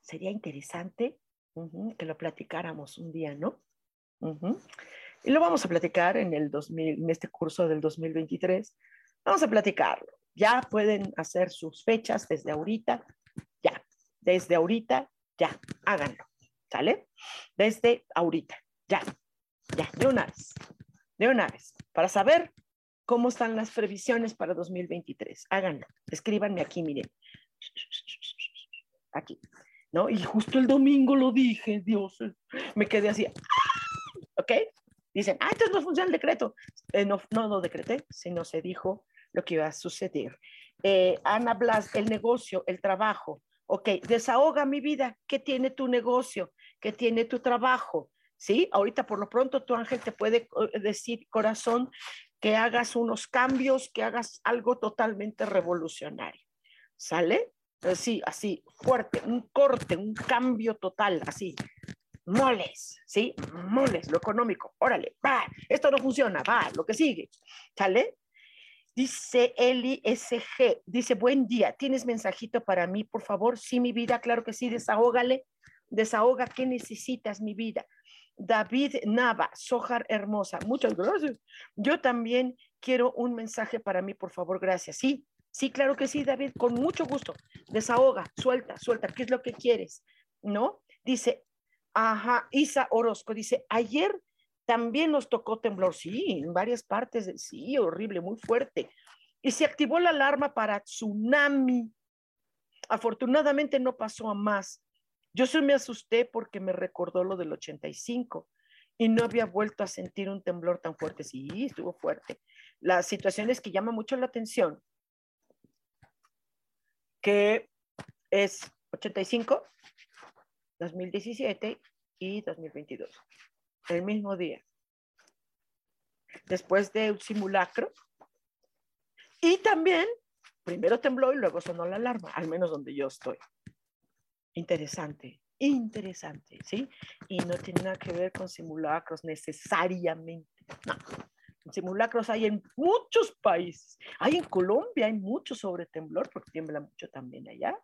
Sería interesante que lo platicáramos un día, ¿no? Y lo vamos a platicar en, el 2000, en este curso del 2023. Vamos a platicarlo. Ya pueden hacer sus fechas desde ahorita, ya, desde ahorita, ya, háganlo, ¿sale? Desde ahorita, ya, ya, de una vez, de una vez, para saber cómo están las previsiones para 2023. Háganlo, escríbanme aquí, miren. Aquí, ¿no? Y justo el domingo lo dije, Dios, me quedé así, ¿ok? Dicen, ah, entonces no funciona el decreto. Eh, no, no lo decreté, sino se dijo lo que iba a suceder. Eh, Ana Blas, el negocio, el trabajo. Ok, desahoga mi vida. ¿Qué tiene tu negocio? ¿Qué tiene tu trabajo? ¿Sí? Ahorita por lo pronto tu ángel te puede eh, decir, corazón, que hagas unos cambios, que hagas algo totalmente revolucionario. ¿Sale? Sí, así, fuerte, un corte, un cambio total, así, moles, ¿sí? Moles, lo económico, órale, va, esto no funciona, va, lo que sigue, ¿sale? Dice Eli SG, dice, buen día, ¿tienes mensajito para mí, por favor? Sí, mi vida, claro que sí, desahógale, desahoga, ¿qué necesitas, mi vida? David Nava, Sojar Hermosa, muchas gracias. Yo también quiero un mensaje para mí, por favor, gracias. Sí, sí, claro que sí, David, con mucho gusto. Desahoga, suelta, suelta, ¿qué es lo que quieres? ¿No? Dice, ajá, Isa Orozco, dice, ayer también nos tocó temblor, sí, en varias partes, sí, horrible, muy fuerte. Y se activó la alarma para tsunami. Afortunadamente no pasó a más. Yo sí me asusté porque me recordó lo del 85 y no había vuelto a sentir un temblor tan fuerte. Sí, estuvo fuerte. La situación es que llama mucho la atención que es 85, 2017 y 2022 el mismo día, después de un simulacro. Y también, primero tembló y luego sonó la alarma, al menos donde yo estoy. Interesante, interesante, ¿sí? Y no tiene nada que ver con simulacros necesariamente. No, simulacros hay en muchos países. Hay en Colombia, hay mucho sobre temblor, porque tiembla mucho también allá.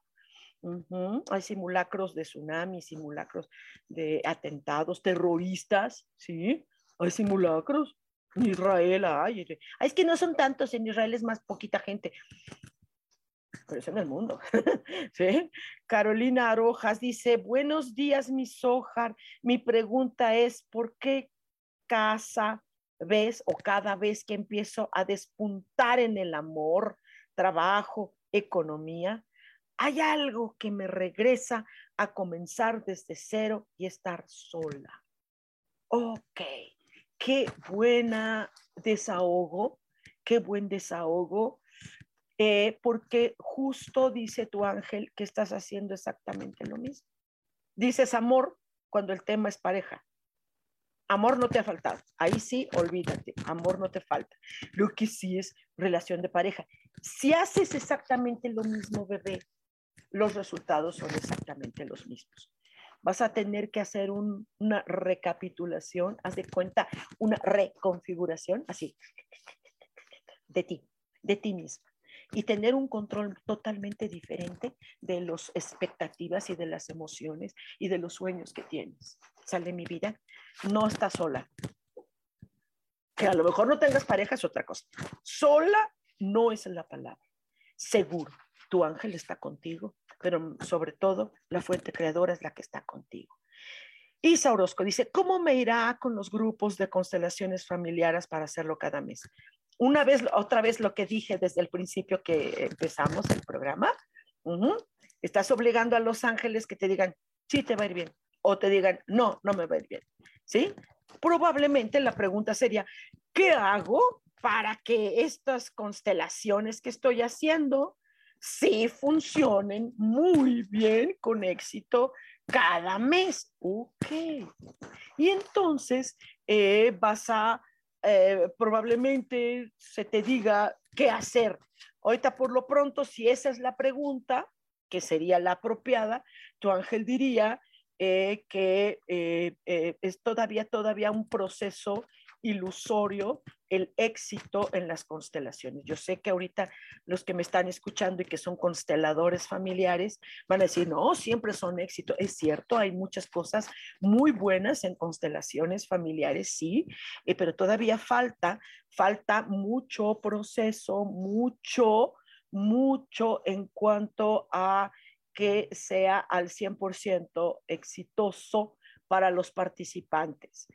Hay simulacros de tsunami, simulacros de atentados terroristas, ¿sí? Hay simulacros. En Israel hay. Es que no son tantos, en Israel es más poquita gente. Pero es en el mundo. *laughs* Carolina Arojas dice, buenos días, mi Sojar. Mi pregunta es, ¿por qué casa vez o cada vez que empiezo a despuntar en el amor, trabajo, economía, hay algo que me regresa a comenzar desde cero y estar sola. Ok, qué buena desahogo, qué buen desahogo, eh, porque justo dice tu ángel que estás haciendo exactamente lo mismo. Dices amor cuando el tema es pareja. Amor no te ha faltado. Ahí sí, olvídate. Amor no te falta. Lo que sí es relación de pareja. Si haces exactamente lo mismo, bebé, los resultados son exactamente los mismos. Vas a tener que hacer una recapitulación, haz de cuenta, una reconfiguración, así, de ti, de ti misma. Y tener un control totalmente diferente de las expectativas y de las emociones y de los sueños que tienes. Sale mi vida, no estás sola. Que a lo mejor no tengas pareja es otra cosa. Sola no es la palabra. Seguro tu ángel está contigo, pero sobre todo la fuente creadora es la que está contigo. Isa Orozco dice, ¿cómo me irá con los grupos de constelaciones familiares para hacerlo cada mes? Una vez, otra vez lo que dije desde el principio que empezamos el programa, estás obligando a los ángeles que te digan, sí, te va a ir bien, o te digan, no, no me va a ir bien, ¿sí? Probablemente la pregunta sería, ¿qué hago para que estas constelaciones que estoy haciendo sí funcionen muy bien con éxito cada mes. Ok. Y entonces eh, vas a, eh, probablemente se te diga qué hacer. Ahorita por lo pronto, si esa es la pregunta, que sería la apropiada, tu ángel diría eh, que es todavía, todavía un proceso ilusorio el éxito en las constelaciones. Yo sé que ahorita los que me están escuchando y que son consteladores familiares van a decir, no, siempre son éxito. Es cierto, hay muchas cosas muy buenas en constelaciones familiares, sí, eh, pero todavía falta, falta mucho proceso, mucho, mucho en cuanto a que sea al 100% exitoso para los participantes.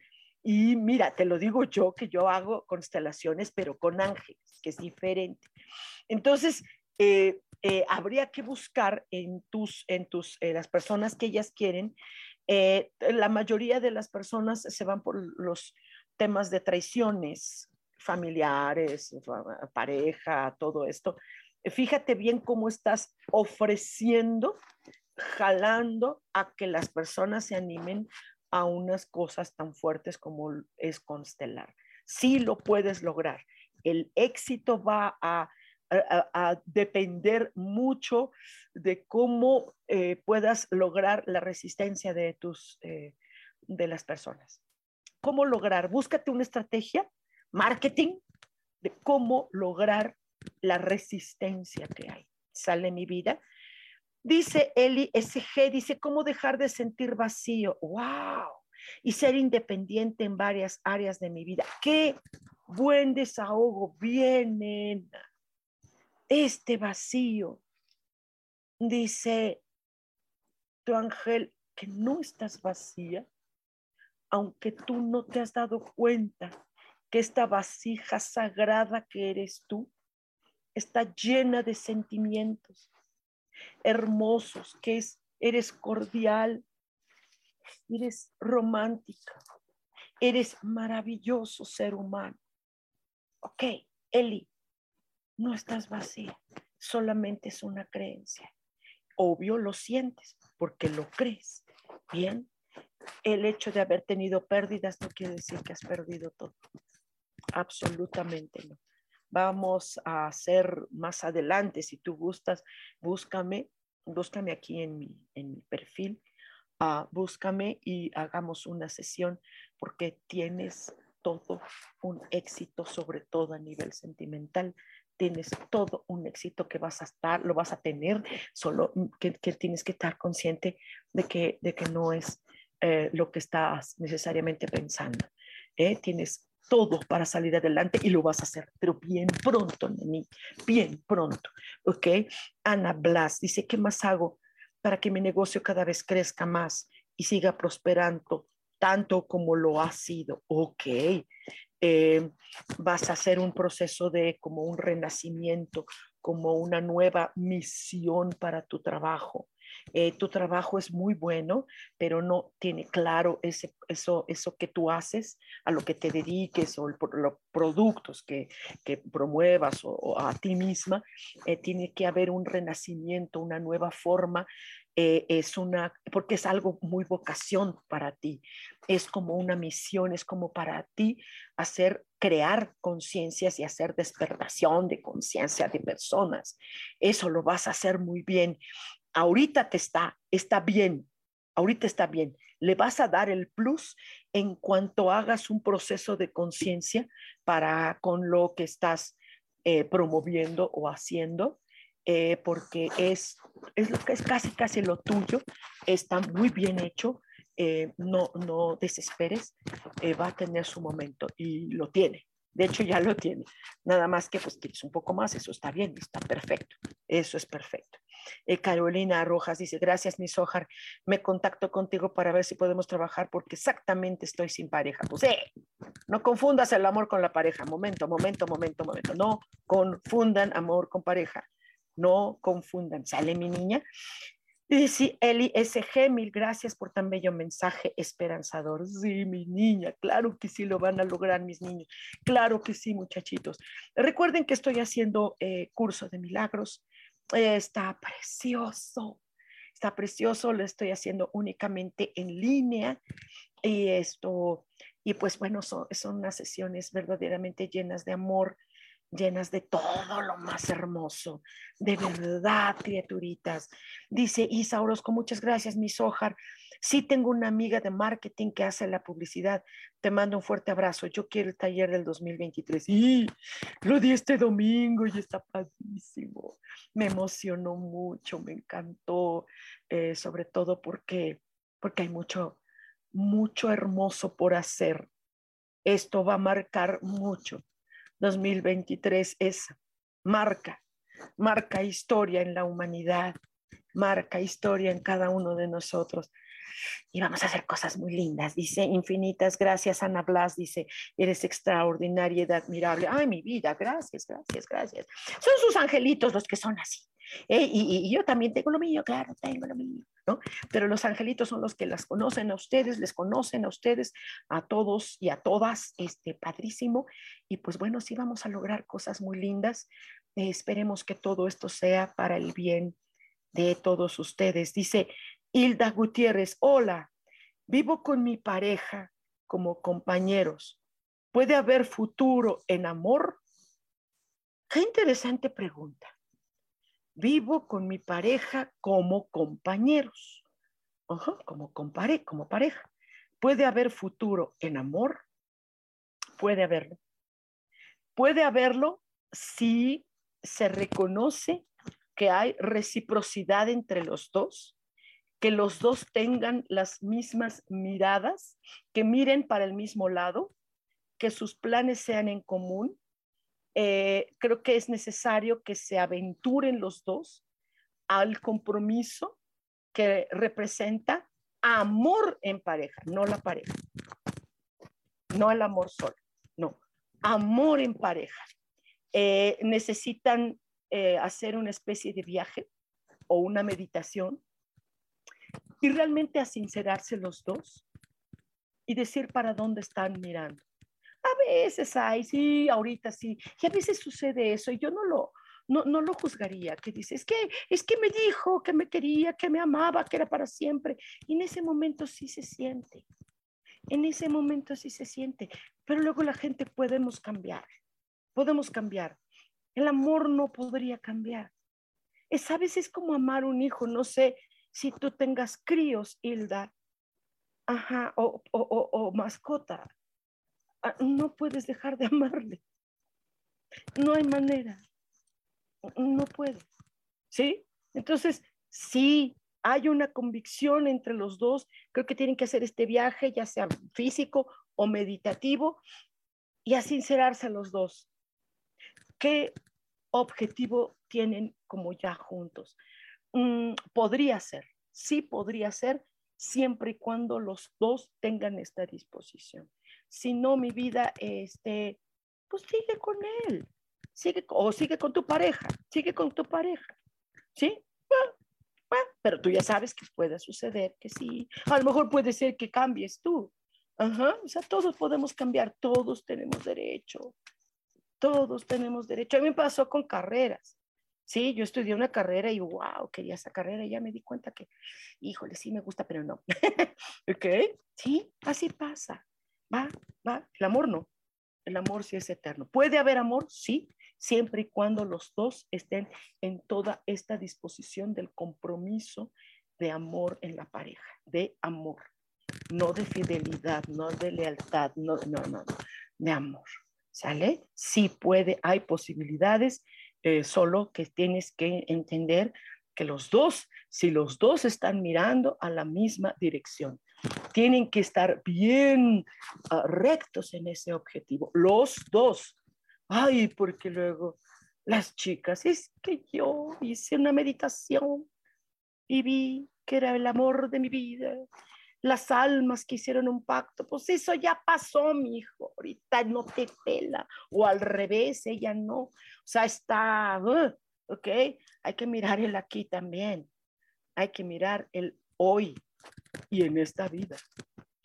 Y mira, te lo digo yo, que yo hago constelaciones, pero con ángeles, que es diferente. Entonces, eh, eh, habría que buscar en tus, en tus, las personas que ellas quieren. Eh, la mayoría de las personas se van por los temas de traiciones familiares, pareja, todo esto. Fíjate bien cómo estás ofreciendo, jalando a que las personas se animen a unas cosas tan fuertes como es constelar. Sí lo puedes lograr. El éxito va a, depender mucho de cómo eh, puedas lograr la resistencia de tus eh, de las personas. ¿Cómo lograr? Búscate una estrategia, marketing, de cómo lograr la resistencia que hay. Sale mi vida Dice Eli SG, dice, ¿cómo dejar de sentir vacío? ¡Wow! Y ser independiente en varias áreas de mi vida. ¡Qué buen desahogo! Viene este vacío. Dice tu ángel que no estás vacía, aunque tú no te has dado cuenta que esta vasija sagrada que eres tú está llena de sentimientos, hermosos, que es, eres cordial, eres romántica, eres maravilloso ser humano. Ok, Eli, no estás vacía, solamente es una creencia. Obvio lo sientes porque lo crees. Bien, el hecho de haber tenido pérdidas no quiere decir que has perdido todo. Absolutamente no vamos a hacer más adelante. Si tú gustas, búscame, búscame aquí en mi, en mi perfil, uh, búscame y hagamos una sesión porque tienes todo un éxito, sobre todo a nivel sentimental. Tienes todo un éxito que vas a estar, lo vas a tener, solo que, que tienes que estar consciente de que, de que no es eh, lo que estás necesariamente pensando. ¿eh? Tienes todo para salir adelante y lo vas a hacer, pero bien pronto, Neni, bien pronto. ¿Ok? Ana Blas dice, ¿qué más hago para que mi negocio cada vez crezca más y siga prosperando tanto como lo ha sido? Ok. Eh, vas a hacer un proceso de como un renacimiento, como una nueva misión para tu trabajo. Eh, tu trabajo es muy bueno, pero no tiene claro ese, eso, eso que tú haces, a lo que te dediques o los productos que, que promuevas o, a ti misma, eh, tiene que haber un renacimiento, una nueva forma eh, es una, porque es algo muy vocación para ti, es como una misión, es como para ti hacer, crear conciencias y hacer despertación de conciencia de personas. Eso lo vas a hacer muy bien ahorita te está, está bien, ahorita está bien. Le vas a dar el plus en cuanto hagas un proceso de conciencia para con lo que estás eh, promoviendo o haciendo, eh, porque es, es lo que es casi, casi lo tuyo, está muy bien hecho, eh, no, no desesperes, va a tener su momento y lo tiene. De hecho, ya lo tiene. Nada más que pues quieres un poco más, eso está bien, está perfecto. Eso es perfecto. Eh, Carolina Rojas dice, gracias, mi Sojar. Me contacto contigo para ver si podemos trabajar porque exactamente estoy sin pareja. Pues, eh, no confundas el amor con la pareja. Momento, momento, momento, momento. No confundan amor con pareja. No confundan. ¿Sale mi niña? Y sí, Eli SG, mil gracias por tan bello mensaje esperanzador. Sí, mi niña, claro que sí lo van a lograr mis niños. Claro que sí, muchachitos. Recuerden que estoy haciendo eh, curso de milagros. está precioso, está precioso. Lo estoy haciendo únicamente en línea. Y esto, y pues bueno, son, son unas sesiones verdaderamente llenas de amor, llenas de todo lo más hermoso, de verdad, criaturitas. Dice Isa Orozco, muchas gracias, mi Sojar. Sí tengo una amiga de marketing que hace la publicidad. Te mando un fuerte abrazo. Yo quiero el taller del 2023. Y lo di este domingo y está padrísimo. Me emocionó mucho, me encantó, eh, sobre todo porque, porque hay mucho, mucho hermoso por hacer. Esto va a marcar mucho 2023 es marca, marca historia en la humanidad. marca historia en cada uno de nosotros. Y vamos a hacer cosas muy lindas. Dice, infinitas gracias, Ana Blas. Dice, eres extraordinaria y admirable. Ay, mi vida, gracias, gracias, gracias. Son sus angelitos los que son así. Eh, y, yo también tengo lo mío, claro, tengo lo mío, Pero los angelitos son los que las conocen a ustedes, les conocen a ustedes, a todos y a todas, este, padrísimo. Y pues bueno, sí vamos a lograr cosas muy lindas. Eh, esperemos que todo esto sea para el bien de todos ustedes. Dice Hilda Gutiérrez, hola, vivo con mi pareja como compañeros. ¿Puede haber futuro en amor? Qué interesante pregunta. Vivo con mi pareja como compañeros, como, compare, como pareja. ¿Puede haber futuro en amor? Puede haberlo. Puede haberlo si se reconoce que hay reciprocidad entre los dos, que los dos tengan las mismas miradas, que miren para el mismo lado, que sus planes sean en común, eh, creo que es necesario que se aventuren los dos al compromiso que representa amor en pareja, no la pareja, no el amor solo, no, amor en pareja. Eh, necesitan eh, hacer una especie de viaje o una meditación y realmente a sincerarse los dos y decir para dónde están mirando. A veces hay, sí, ahorita sí, y a veces sucede eso y yo no lo, no, no lo juzgaría, que dice, es que, es que me dijo que me quería, que me amaba, que era para siempre. Y en ese momento sí se siente, en ese momento sí se siente, pero luego la gente podemos cambiar, podemos cambiar. El amor no podría cambiar. Es a veces como amar un hijo, no sé si tú tengas críos, Hilda, ajá, o, o, o mascota, Ah, no puedes dejar de amarle. No hay manera. No puedes. ¿Sí? Entonces, sí, hay una convicción entre los dos. Creo que tienen que hacer este viaje, ya sea físico o meditativo, y a los dos. ¿Qué objetivo tienen como ya juntos? Mm, podría ser, sí podría ser, siempre y cuando los dos tengan esta disposición si no mi vida, este, pues sigue con él, sigue, o sigue con tu pareja, sigue con tu pareja, ¿sí? pero tú ya sabes que puede suceder que sí, a lo mejor puede ser que cambies tú, Ajá, o sea, todos podemos cambiar, todos tenemos derecho, todos tenemos derecho. A mí me pasó con carreras. Sí, yo estudié una carrera y wow, quería esa carrera y ya me di cuenta que, híjole, sí me gusta, pero no. *laughs* ¿Ok? Sí, así pasa va, va. El amor no. El amor sí es eterno. ¿Puede haber amor? Sí, siempre y cuando los dos estén en toda esta disposición del compromiso de amor en la pareja, de amor, no de fidelidad, no de lealtad, no, no, no, de amor. ¿Sale? Sí puede, hay posibilidades, eh, solo que tienes que entender que los dos, si los dos están mirando a la misma dirección, tienen que estar bien ah, rectos en ese objetivo, los dos. Ay, porque luego las chicas, es que yo hice una meditación y vi que era el amor de mi vida, las almas que hicieron un pacto, pues eso ya pasó, mi hijo, ahorita no te pela, o al revés, ella no, o sea, está, uh, ok, hay que mirar el aquí también, hay que mirar el hoy, y en esta vida,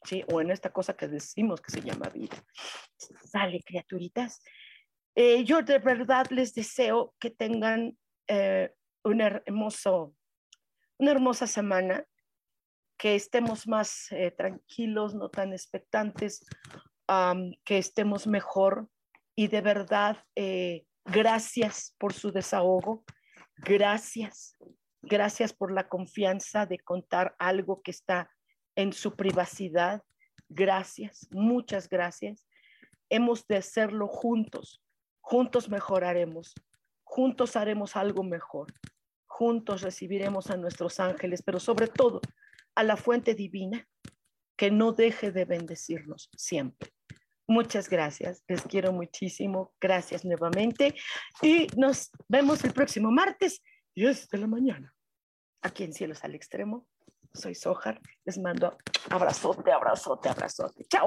¿sí? O en esta cosa que decimos que se llama vida. Sale, criaturitas. Eh, yo de verdad les deseo que tengan eh, un hermoso, una hermosa semana, que estemos más eh, tranquilos, no tan expectantes, que estemos mejor y de verdad, gracias por su desahogo, gracias Gracias por la confianza de contar algo que está en su privacidad. Gracias, muchas gracias. Hemos de hacerlo juntos. Juntos mejoraremos. Juntos haremos algo mejor. Juntos recibiremos a nuestros ángeles, pero sobre todo a la fuente divina que no deje de bendecirnos siempre. Muchas gracias, les quiero muchísimo. Gracias nuevamente y nos vemos el próximo martes 10 de la mañana. aquí en Cielos al Extremo. Soy Sojar. Les mando abrazote, abrazote, abrazote. Chao.